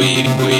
we we